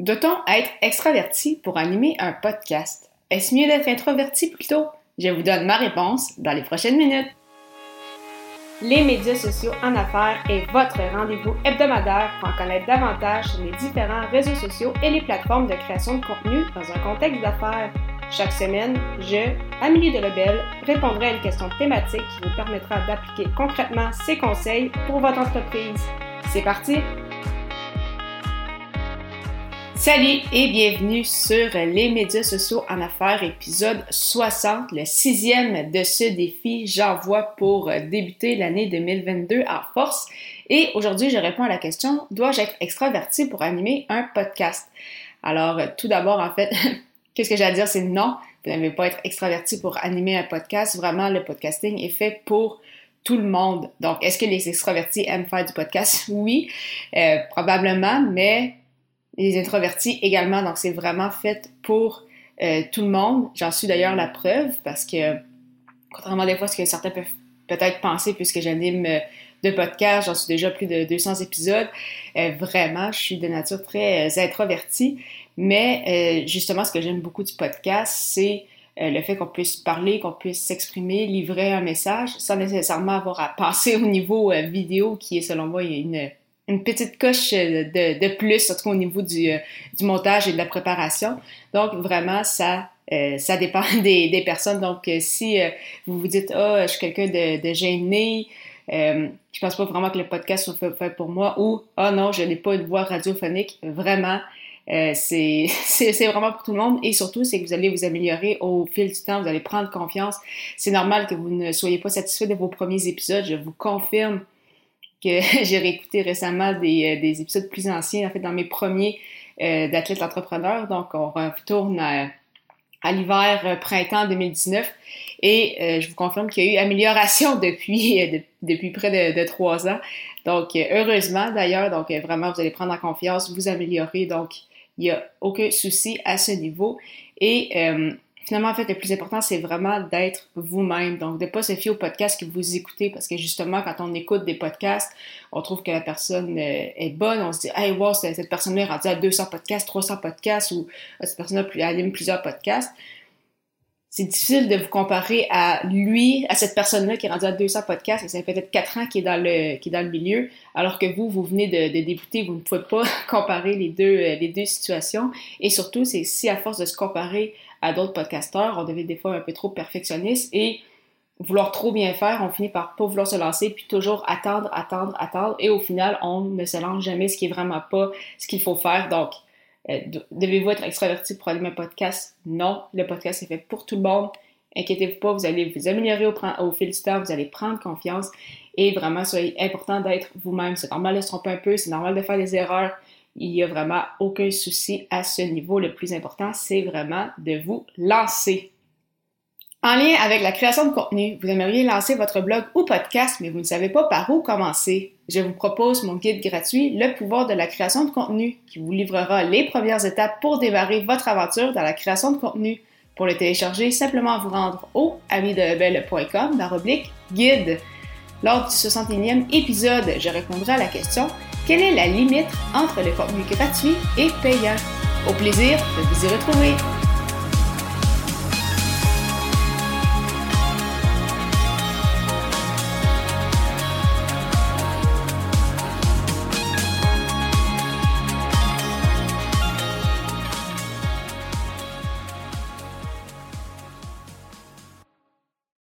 Doit-on être extraverti pour animer un podcast? Est-ce mieux d'être introverti plutôt? Je vous donne ma réponse dans les prochaines minutes. Les médias sociaux en affaires est votre rendez-vous hebdomadaire pour en connaître davantage sur les différents réseaux sociaux et les plateformes de création de contenu dans un contexte d'affaires. Chaque semaine, je, Amélie Delebel, répondrai à une question thématique qui vous permettra d'appliquer concrètement ces conseils pour votre entreprise. C'est parti! Salut et bienvenue sur les médias sociaux en affaires, épisode 60, le sixième de ce défi. J'envoie pour débuter l'année 2022 en force. Et aujourd'hui, je réponds à la question, dois-je être extraverti pour animer un podcast? Alors, tout d'abord, en fait, qu'est-ce que j'ai à dire? C'est non, vous n'avez pas être extraverti pour animer un podcast. Vraiment, le podcasting est fait pour tout le monde. Donc, est-ce que les extravertis aiment faire du podcast? Oui, euh, probablement, mais les introvertis également. Donc, c'est vraiment fait pour euh, tout le monde. J'en suis d'ailleurs la preuve parce que, contrairement des fois à ce que certains peuvent peut-être penser, puisque j'anime euh, de podcasts, j'en suis déjà plus de 200 épisodes, euh, vraiment, je suis de nature très introvertie. Mais justement, ce que j'aime beaucoup du podcast, c'est le fait qu'on puisse parler, qu'on puisse s'exprimer, livrer un message, sans nécessairement avoir à passer au niveau vidéo, qui est selon moi une une petite coche de, de plus, surtout au niveau du, euh, du, montage et de la préparation. Donc, vraiment, ça, euh, ça dépend des, des, personnes. Donc, euh, si vous vous dites, ah, je suis quelqu'un de, de, gêné, euh, je pense pas vraiment que le podcast soit fait, pour moi, ou, ah non, je n'ai pas une voix radiophonique, vraiment. Euh, c'est vraiment pour tout le monde et surtout, c'est que vous allez vous améliorer au fil du temps, vous allez prendre confiance. C'est normal que vous ne soyez pas satisfait de vos premiers épisodes, je vous confirme que j'ai réécouté récemment des, euh, des, épisodes plus anciens, en fait, dans mes premiers euh, d'athlètes entrepreneurs. Donc, on retourne à, à l'hiver-printemps euh, 2019. Et euh, je vous confirme qu'il y a eu amélioration depuis, depuis près de, trois ans. Donc, heureusement d'ailleurs, donc vraiment, vous allez prendre en confiance, vous améliorer. Donc, il n'y a aucun souci à ce niveau. Et finalement, en fait, le plus important, c'est vraiment d'être vous-même. Donc, de ne pas se fier au podcast que vous écoutez parce que justement, quand on écoute des podcasts, on trouve que la personne euh, est bonne. On se dit, hey, wow, cette personne-là est rendue à 200 podcasts, 300 podcasts ou euh, cette personne-là anime plusieurs podcasts. C'est difficile de vous comparer à lui, à cette personne-là qui est rendue à 200 podcasts et ça fait peut-être 4 ans qu'il est dans le, est dans le milieu, alors que vous, vous venez de, de débuter, vous ne pouvez pas comparer les deux, euh, les deux situations. Et surtout, c'est si à force de se comparer à d'autres podcasteurs. On devient des fois un peu trop perfectionniste et vouloir trop bien faire, on finit par pas vouloir se lancer, puis toujours attendre, attendre, attendre, et au final, on ne se lance jamais, ce qui est vraiment pas ce qu'il faut faire. Donc, euh, devez-vous être extraverti pour animer un podcast? Non, le podcast est fait pour tout le monde. Inquiétez-vous pas, vous allez vous améliorer au, au, fil du temps, vous allez prendre confiance, et vraiment, c'est important d'être vous-même. C'est normal de se tromper un peu, c'est normal de faire des erreurs, il n'y a vraiment aucun souci à ce niveau. Le plus important, c'est vraiment de vous lancer. En lien avec la création de contenu, vous aimeriez lancer votre blog ou podcast, mais vous ne savez pas par où commencer. Je vous propose mon guide gratuit, Le pouvoir de la création de contenu, qui vous livrera les premières étapes pour démarrer votre aventure dans la création de contenu. Pour le télécharger, simplement vous rendre au amidebel.com guide. Lors du 61e épisode, je répondrai à la question quelle est la limite entre le contenu gratuit et payant? Au plaisir de vous y retrouver!